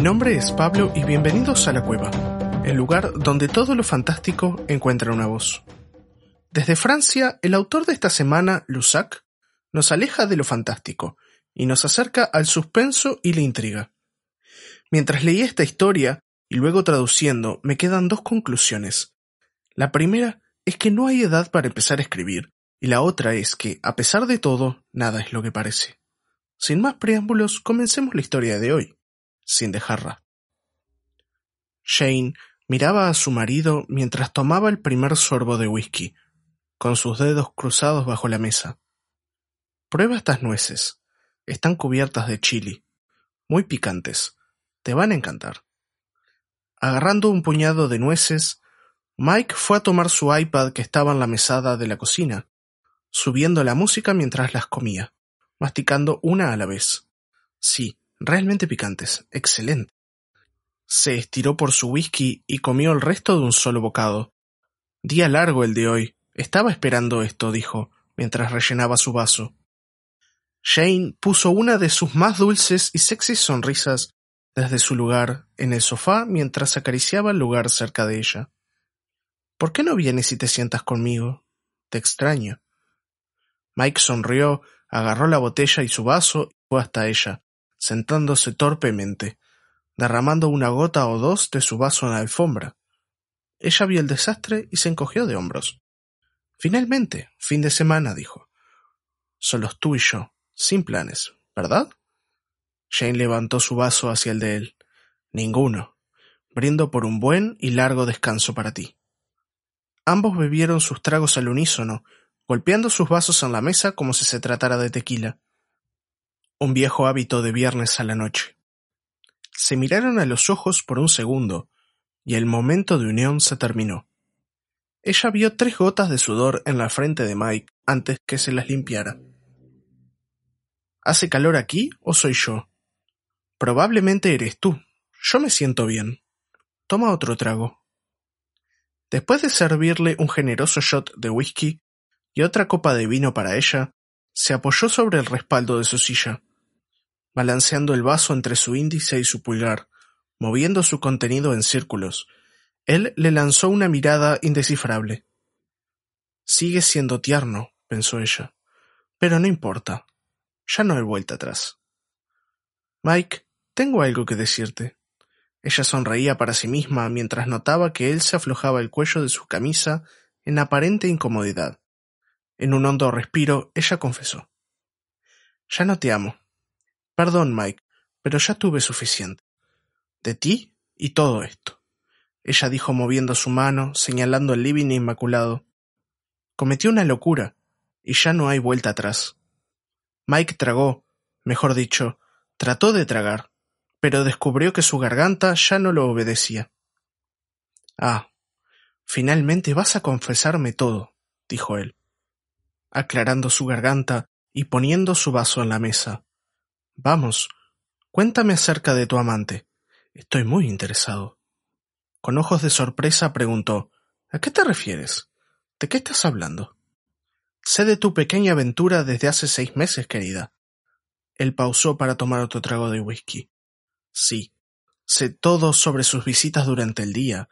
nombre es Pablo y bienvenidos a La Cueva, el lugar donde todo lo fantástico encuentra una voz. Desde Francia, el autor de esta semana, Lusac, nos aleja de lo fantástico y nos acerca al suspenso y la intriga. Mientras leí esta historia y luego traduciendo, me quedan dos conclusiones. La primera es que no hay edad para empezar a escribir, y la otra es que, a pesar de todo, nada es lo que parece. Sin más preámbulos, comencemos la historia de hoy, sin dejarla. Shane miraba a su marido mientras tomaba el primer sorbo de whisky, con sus dedos cruzados bajo la mesa. Prueba estas nueces. Están cubiertas de chili. Muy picantes. Te van a encantar. Agarrando un puñado de nueces, Mike fue a tomar su iPad que estaba en la mesada de la cocina, subiendo la música mientras las comía, masticando una a la vez. Sí, realmente picantes. Excelente. Se estiró por su whisky y comió el resto de un solo bocado. Día largo el de hoy. Estaba esperando esto, dijo, mientras rellenaba su vaso. Shane puso una de sus más dulces y sexy sonrisas desde su lugar en el sofá mientras acariciaba el lugar cerca de ella. ¿Por qué no vienes y te sientas conmigo? Te extraño. Mike sonrió, agarró la botella y su vaso y fue hasta ella, sentándose torpemente, derramando una gota o dos de su vaso en la alfombra. Ella vio el desastre y se encogió de hombros. Finalmente, fin de semana, dijo. Solos tú y yo, sin planes, ¿verdad? Jane levantó su vaso hacia el de él. Ninguno. Brindo por un buen y largo descanso para ti. Ambos bebieron sus tragos al unísono, golpeando sus vasos en la mesa como si se tratara de tequila. Un viejo hábito de viernes a la noche. Se miraron a los ojos por un segundo, y el momento de unión se terminó. Ella vio tres gotas de sudor en la frente de Mike antes que se las limpiara. ¿Hace calor aquí o soy yo? Probablemente eres tú. Yo me siento bien. Toma otro trago. Después de servirle un generoso shot de whisky y otra copa de vino para ella, se apoyó sobre el respaldo de su silla, balanceando el vaso entre su índice y su pulgar, moviendo su contenido en círculos. Él le lanzó una mirada indescifrable. Sigue siendo tierno, pensó ella. Pero no importa. Ya no hay vuelta atrás. Mike tengo algo que decirte. Ella sonreía para sí misma mientras notaba que él se aflojaba el cuello de su camisa en aparente incomodidad. En un hondo respiro, ella confesó. Ya no te amo. Perdón, Mike, pero ya tuve suficiente. De ti y todo esto. Ella dijo moviendo su mano, señalando el living inmaculado. Cometió una locura, y ya no hay vuelta atrás. Mike tragó, mejor dicho, trató de tragar, pero descubrió que su garganta ya no lo obedecía. Ah, finalmente vas a confesarme todo, dijo él, aclarando su garganta y poniendo su vaso en la mesa. Vamos, cuéntame acerca de tu amante. Estoy muy interesado. Con ojos de sorpresa preguntó ¿A qué te refieres? ¿De qué estás hablando? Sé de tu pequeña aventura desde hace seis meses, querida. Él pausó para tomar otro trago de whisky. Sí, sé todo sobre sus visitas durante el día,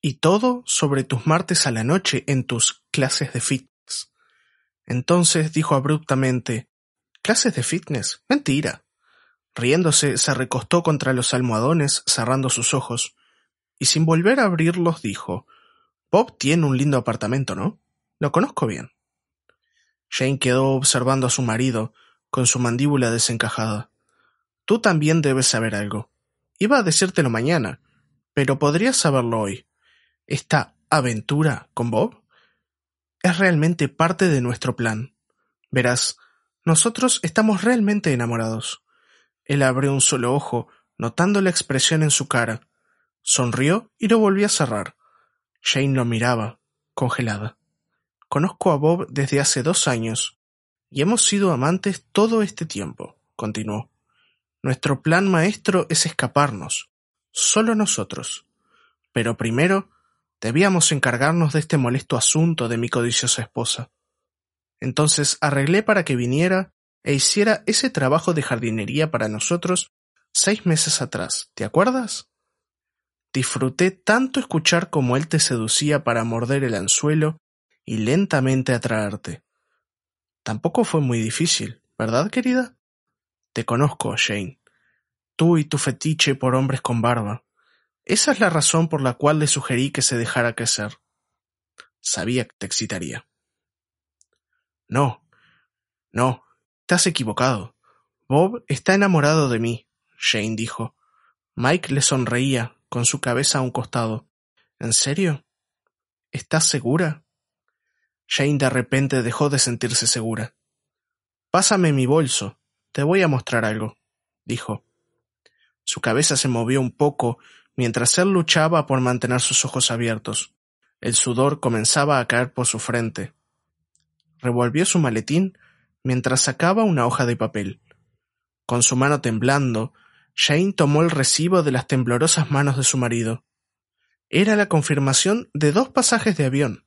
y todo sobre tus martes a la noche en tus clases de fitness. Entonces dijo abruptamente ¿Clases de fitness? Mentira. Riéndose, se recostó contra los almohadones, cerrando sus ojos, y sin volver a abrirlos dijo Bob tiene un lindo apartamento, ¿no? Lo conozco bien. Jane quedó observando a su marido, con su mandíbula desencajada. Tú también debes saber algo. Iba a decírtelo mañana, pero podrías saberlo hoy. Esta aventura con Bob es realmente parte de nuestro plan. Verás, nosotros estamos realmente enamorados. Él abrió un solo ojo, notando la expresión en su cara. Sonrió y lo volvió a cerrar. Jane lo miraba, congelada. Conozco a Bob desde hace dos años, y hemos sido amantes todo este tiempo, continuó. Nuestro plan maestro es escaparnos, solo nosotros. Pero primero debíamos encargarnos de este molesto asunto de mi codiciosa esposa. Entonces arreglé para que viniera e hiciera ese trabajo de jardinería para nosotros Seis meses atrás, ¿te acuerdas? Disfruté tanto escuchar cómo él te seducía para morder el anzuelo y lentamente atraerte. Tampoco fue muy difícil, ¿verdad, querida? Te conozco, Jane. Tú y tu fetiche por hombres con barba. Esa es la razón por la cual le sugerí que se dejara crecer. Sabía que te excitaría. No, no, estás equivocado. Bob está enamorado de mí, Jane dijo. Mike le sonreía, con su cabeza a un costado. ¿En serio? ¿Estás segura? Jane de repente dejó de sentirse segura. Pásame mi bolso. Te voy a mostrar algo, dijo. Su cabeza se movió un poco mientras él luchaba por mantener sus ojos abiertos. El sudor comenzaba a caer por su frente. Revolvió su maletín mientras sacaba una hoja de papel. Con su mano temblando, Jane tomó el recibo de las temblorosas manos de su marido. Era la confirmación de dos pasajes de avión.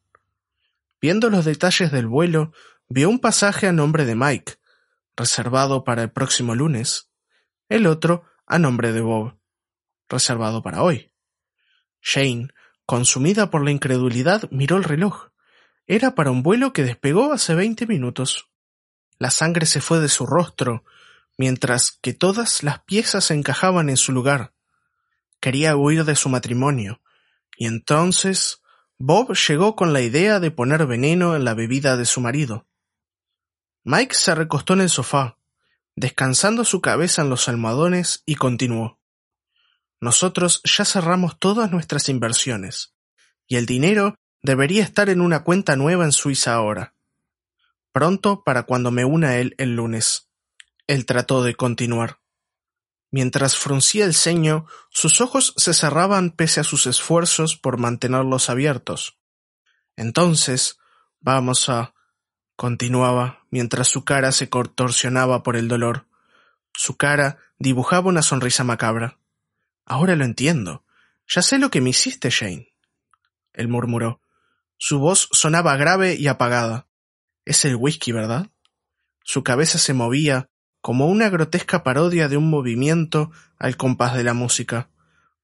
Viendo los detalles del vuelo, vio un pasaje a nombre de Mike, reservado para el próximo lunes, el otro a nombre de Bob, reservado para hoy. Jane, consumida por la incredulidad, miró el reloj. Era para un vuelo que despegó hace veinte minutos. La sangre se fue de su rostro, mientras que todas las piezas encajaban en su lugar. Quería huir de su matrimonio, y entonces Bob llegó con la idea de poner veneno en la bebida de su marido. Mike se recostó en el sofá, descansando su cabeza en los almohadones, y continuó. Nosotros ya cerramos todas nuestras inversiones, y el dinero debería estar en una cuenta nueva en Suiza ahora. Pronto para cuando me una a él el lunes. Él trató de continuar. Mientras fruncía el ceño, sus ojos se cerraban pese a sus esfuerzos por mantenerlos abiertos. Entonces, vamos a continuaba, mientras su cara se contorsionaba por el dolor. Su cara dibujaba una sonrisa macabra. Ahora lo entiendo. Ya sé lo que me hiciste, Jane. Él murmuró. Su voz sonaba grave y apagada. Es el whisky, ¿verdad? Su cabeza se movía como una grotesca parodia de un movimiento al compás de la música.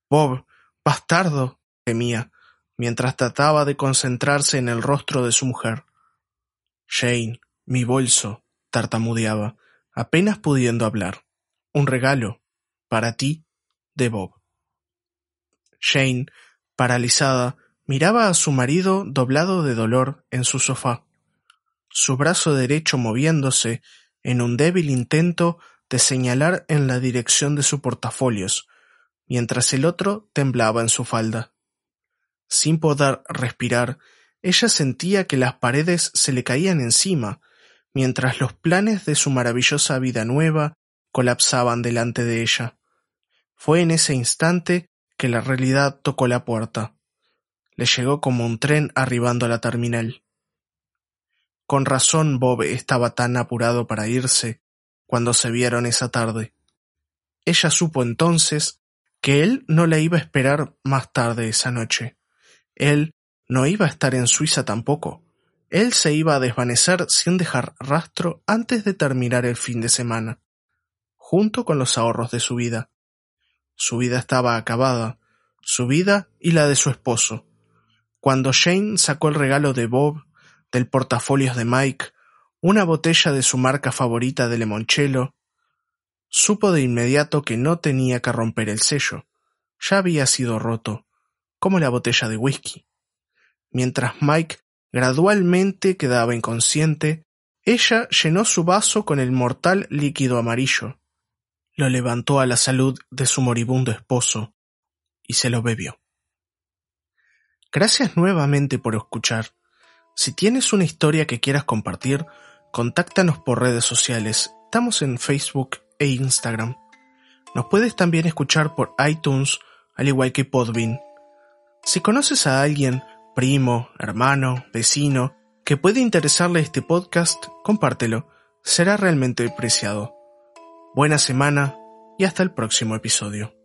Bob, bastardo, temía, mientras trataba de concentrarse en el rostro de su mujer. Jane, mi bolso, tartamudeaba, apenas pudiendo hablar. Un regalo, para ti, de Bob. Jane, paralizada, miraba a su marido doblado de dolor en su sofá, su brazo derecho moviéndose en un débil intento de señalar en la dirección de su portafolios, mientras el otro temblaba en su falda. Sin poder respirar, ella sentía que las paredes se le caían encima, mientras los planes de su maravillosa vida nueva colapsaban delante de ella. Fue en ese instante que la realidad tocó la puerta. Le llegó como un tren arribando a la terminal. Con razón Bob estaba tan apurado para irse cuando se vieron esa tarde. Ella supo entonces que él no la iba a esperar más tarde esa noche. Él no iba a estar en Suiza tampoco. Él se iba a desvanecer sin dejar rastro antes de terminar el fin de semana, junto con los ahorros de su vida. Su vida estaba acabada, su vida y la de su esposo. Cuando Jane sacó el regalo de Bob del portafolios de Mike, una botella de su marca favorita de limoncello, supo de inmediato que no tenía que romper el sello. Ya había sido roto, como la botella de whisky. Mientras Mike gradualmente quedaba inconsciente, ella llenó su vaso con el mortal líquido amarillo, lo levantó a la salud de su moribundo esposo y se lo bebió. Gracias nuevamente por escuchar. Si tienes una historia que quieras compartir, contáctanos por redes sociales. Estamos en Facebook e Instagram. Nos puedes también escuchar por iTunes, al igual que Podbean. Si conoces a alguien primo, hermano, vecino, que puede interesarle este podcast, compártelo, será realmente preciado. Buena semana y hasta el próximo episodio.